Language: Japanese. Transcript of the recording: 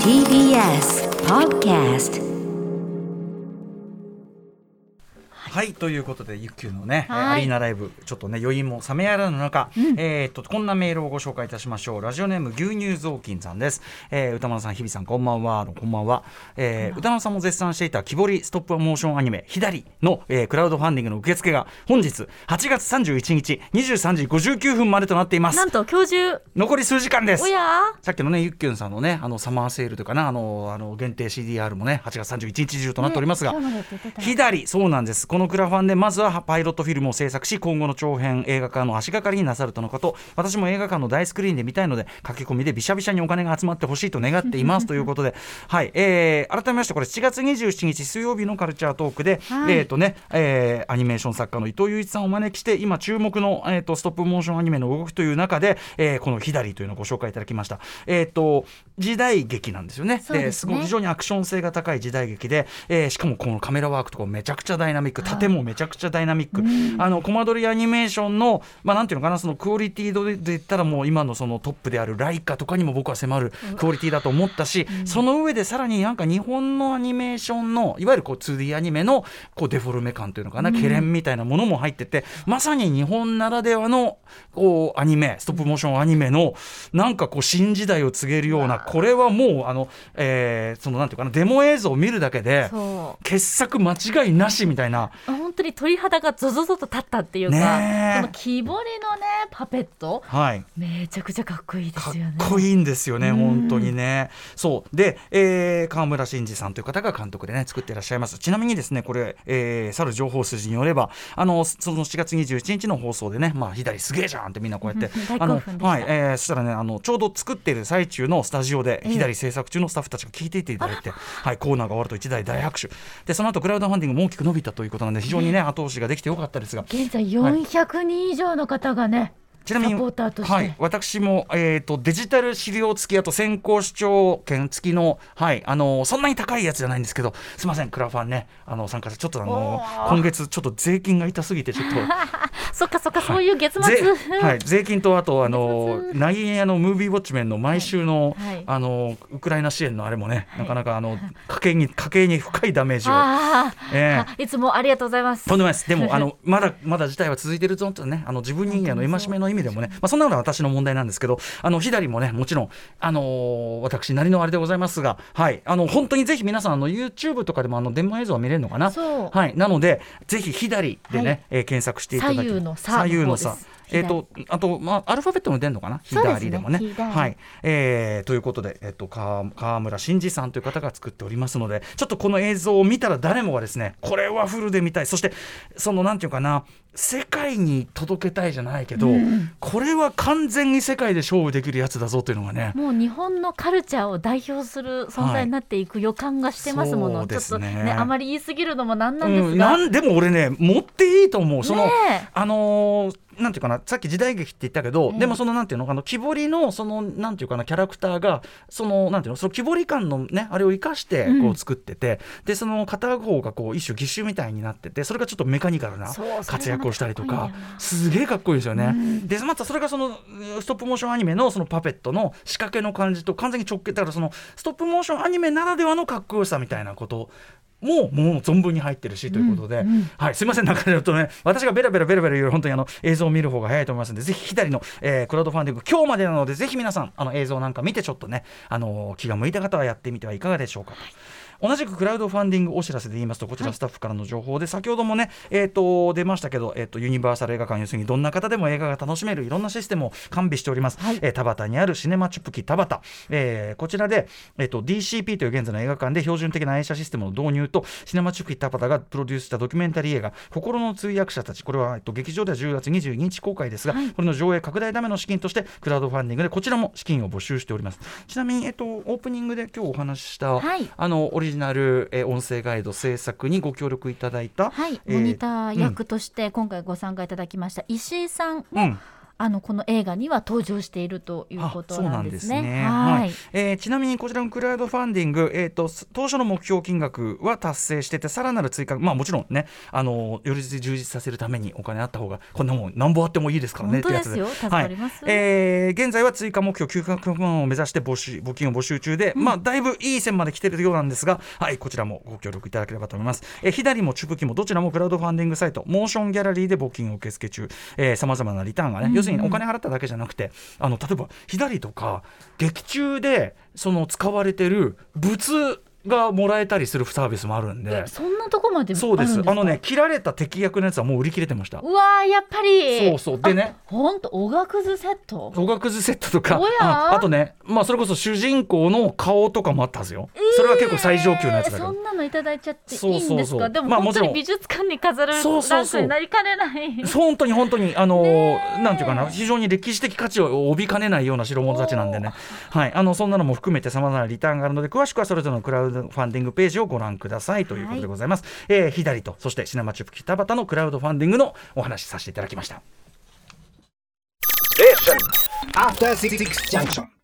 TBS Podcast はいということでゆっきゅうのね、はい。アリーナライブちょっとね余韻も冷めやらぬ中、えーっとこんなメールをご紹介いたしましょう。ラジオネーム牛乳雑巾さんです、えー、歌丸さん日比さんこんばんはこんばんは、えー歌丸さんも絶賛していた木彫りストップモーションアニメ「左の、えークラウドファンディングの受付が本日8月31日23時59分までとなっています。なんと今日中残り数時間です。さっきのねゆっきゅんさんのねあのサマーセールというかなあのあの限定 CDR もね8月31日中となっておりますが、ね左そうなんです。このクラファンでまずはパイロットフィルムを制作し今後の長編映画化の足がかりになさるとのこと。私も映画館の大スクリーンで見たいので書き込みでびしゃびしゃにお金が集まってほしいと願っていますということではい、えー改めましてこれ7月27日水曜日のカルチャートークで、はい。えっ、とね、えーアニメーション作家の伊藤雄一さんをお招きして今注目の、えー、とストップモーションアニメの動きという中で、えーこの左というのをご紹介いただきました。えっ、と時代劇なんですよね。ですね。ごい非常にアクション性が高い時代劇で、えーしかもこのカメラワークとかもめちゃくちゃダイナミック縦もめちゃくちゃダイナミック、あのコマ撮りアニメーションの、まあ、なんていうのかなそのクオリティ度で言ったらもう今のそのトップであるライカとかにも僕は迫るクオリティだと思ったし、その上でさらになんか日本のアニメーションのいわゆるこう 2D アニメのこうデフォルメ感というのかな、ケレンみたいなものも入っててまさに日本ならではのこうアニメストップモーションアニメのなんかこう新時代を告げるようなこれはもうあの、えーそのなんていうかなデモ映像を見るだけで傑作間違いなしみたいなあ本当に鳥肌がゾゾゾと立ったっていうか、ねえ。この木彫りのねパペットはい。めちゃくちゃかっこいいでかっすよね。こいいんですよね、うん。本当にね。そう。で、えー、川村真司さんという方が監督でね作っていらっしゃいます。ちなみにですねこれ、えー、去る情報筋によればあのその7月27日の放送でねまあ左すげえじゃんってみんなこうやって大あの興奮でした。はい、えー、そしたらねあのちょうど作っている最中のスタジオでええ左制作中のスタッフたちが聞いていていただいて、はいコーナーが終わると一大大拍手。でその後クラウドファンディングも大きく伸びたということなんで非常にね後押しができてよかったですが。現在400人以上の方がね、ちなみにはい、私も、えー、とデジタル資料付きあと先行視聴券付きの、はい、あのそんなに高いやつじゃないんですけどすみません。クラファンね。あの参加してちょっとあの今月ちょっと税金が痛すぎてちょっと。そっかそっか、そういう月末、税はい、税金とあとあの月末。ナイエのムービーウォッチメンの毎週の,、はい。はい。あのウクライナ支援のあれもね、はい。なかなかあの家計に家計に深いダメージを。ええ。あいつもありがとうございます。とんでもないです。でも、あの、まだ、まだ事態は続いてるぞとね、あの、自分人間の戒めの意味でもね、まあ、そんなのは私の問題なんですけど、あの、左もね、もちろん、あのー私なりのあれでございますが、はい、あの、本当にぜひ皆さん、あの、YouTube とかでも、あの、デモ映像は見れるのかな？はい、なので、ぜひ左でね、はい。えー検索していただき左右の差左右の差えー、とあと、まあ、アルファベットも出るのかな、左でもね。左。はい。えーということで、えっと川川村真司さんという方が作っておりますので、ちょっとこの映像を見たら誰もがですね、これはフルで見たい、そして、そのなんていうかな、世界に届けたいじゃないけど、これは完全に世界で勝負できるやつだぞというのがね。もう日本のカルチャーを代表する存在になっていく予感がしてますもの、そうちょっとねねあまり言い過ぎるのもなんなんうん、ですが、なんでも俺ね持っていいと思う。その、ねえ。あのーなんていうかなさっき時代劇って言ったけど、ええでもそのなんていうのかな木彫りのそのなんていうかなキャラクターがそのなんていうのその木彫り感のねあれを生かしてこうん。う作ってて、でその片方がこう一種義手みたいになっててそれがちょっとメカニカルな活躍をしたりとかすげえかっこいいですよね。うん。でまたそれがそのストップモーションアニメのそのパペットの仕掛けの感じと完全に直結だからそのストップモーションアニメならではのかっこよさみたいなこともうもう存分に入ってるしということで、うんうん。はい、すみません、なんかちょっとね、私がベラベラベラベラ言う本当にあの映像を見る方が早いと思います。ので、ぜひ左の、えークラウドファンディング、今日までなので、ぜひ皆さん、あの映像なんか見て、ちょっとね、あの気が向いた方はやってみてはいかがでしょうかと。同じくクラウドファンディングお知らせで言いますと、こちらスタッフからの情報で、先ほどもね、えー、と出ましたけど、えー、とユニバーサル映画館、要するにどんな方でも映画が楽しめるいろんなシステムを完備しております。はい。えー田端にあるシネマチュプキ田端、えーこちらで、えー、と DCP という現在の映画館で標準的な映写システムの導入と、シネマチュプキ田端がプロデュースしたドキュメンタリー映画、心の通訳者たち、これは、えー、と劇場では10月22日公開ですが、はい。これの上映拡大ための資金として、クラウドファンディングでこちらも資金を募集しております。ちなみに、えー、とオープニングで今日お話しした、はい。あのオリジナル、えー音声ガイド制作にご協力いただいた、はい、えーモニター役として今回ご参加いただきました石井さんも、うんあのこの映画には登場しているということなんですね。すね。はい、はい。えーちなみにこちらのクラウドファンディング、えー、と当初の目標金額は達成しててさらなる追加まあもちろんねあのより充実させるためにお金あった方がこんなもんなんぼあってもいいですからね本当ですよ。助かります。はい。えー現在は追加目標900万を目指して募集募金を募集中で、まあだいぶいい線まで来てるようなんですがはいこちらもご協力いただければと思います、えー、左もチュプキもどちらもクラウドファンディングサイトモーションギャラリーで募金を受付中。さまざまなリターンがね、要するにお金払っただけじゃなくてあの例えば左とか劇中でその使われてる物がもらえたりするサービスもあるんで。えそんなとこまでそうです。あのね切られた敵役のやつはもう売り切れてました。うわーやっぱり。そうそう。でね。本当おがくずセット？おがくずセットとか。ああとねまあそれこそ主人公の顔とかもあったはずよ、それは結構最上級のやつだけど。そんなのいただいちゃっていいそうそうそう。んですかでもまあもちろん。本当に美術館に飾るランクになりかねない。本当に本当にあのなんていうかな非常に歴史的価値を帯びかねないような代物たちなんでね。はい。あのそんなのも含めてさまざまなリターンがあるので詳しくはそれぞれのクラウドファンディングページをご覧くださいということでございます、えー左とそしてシネマチュップ北畑のクラウドファンディングのお話しさせていただきました。After Six Junction.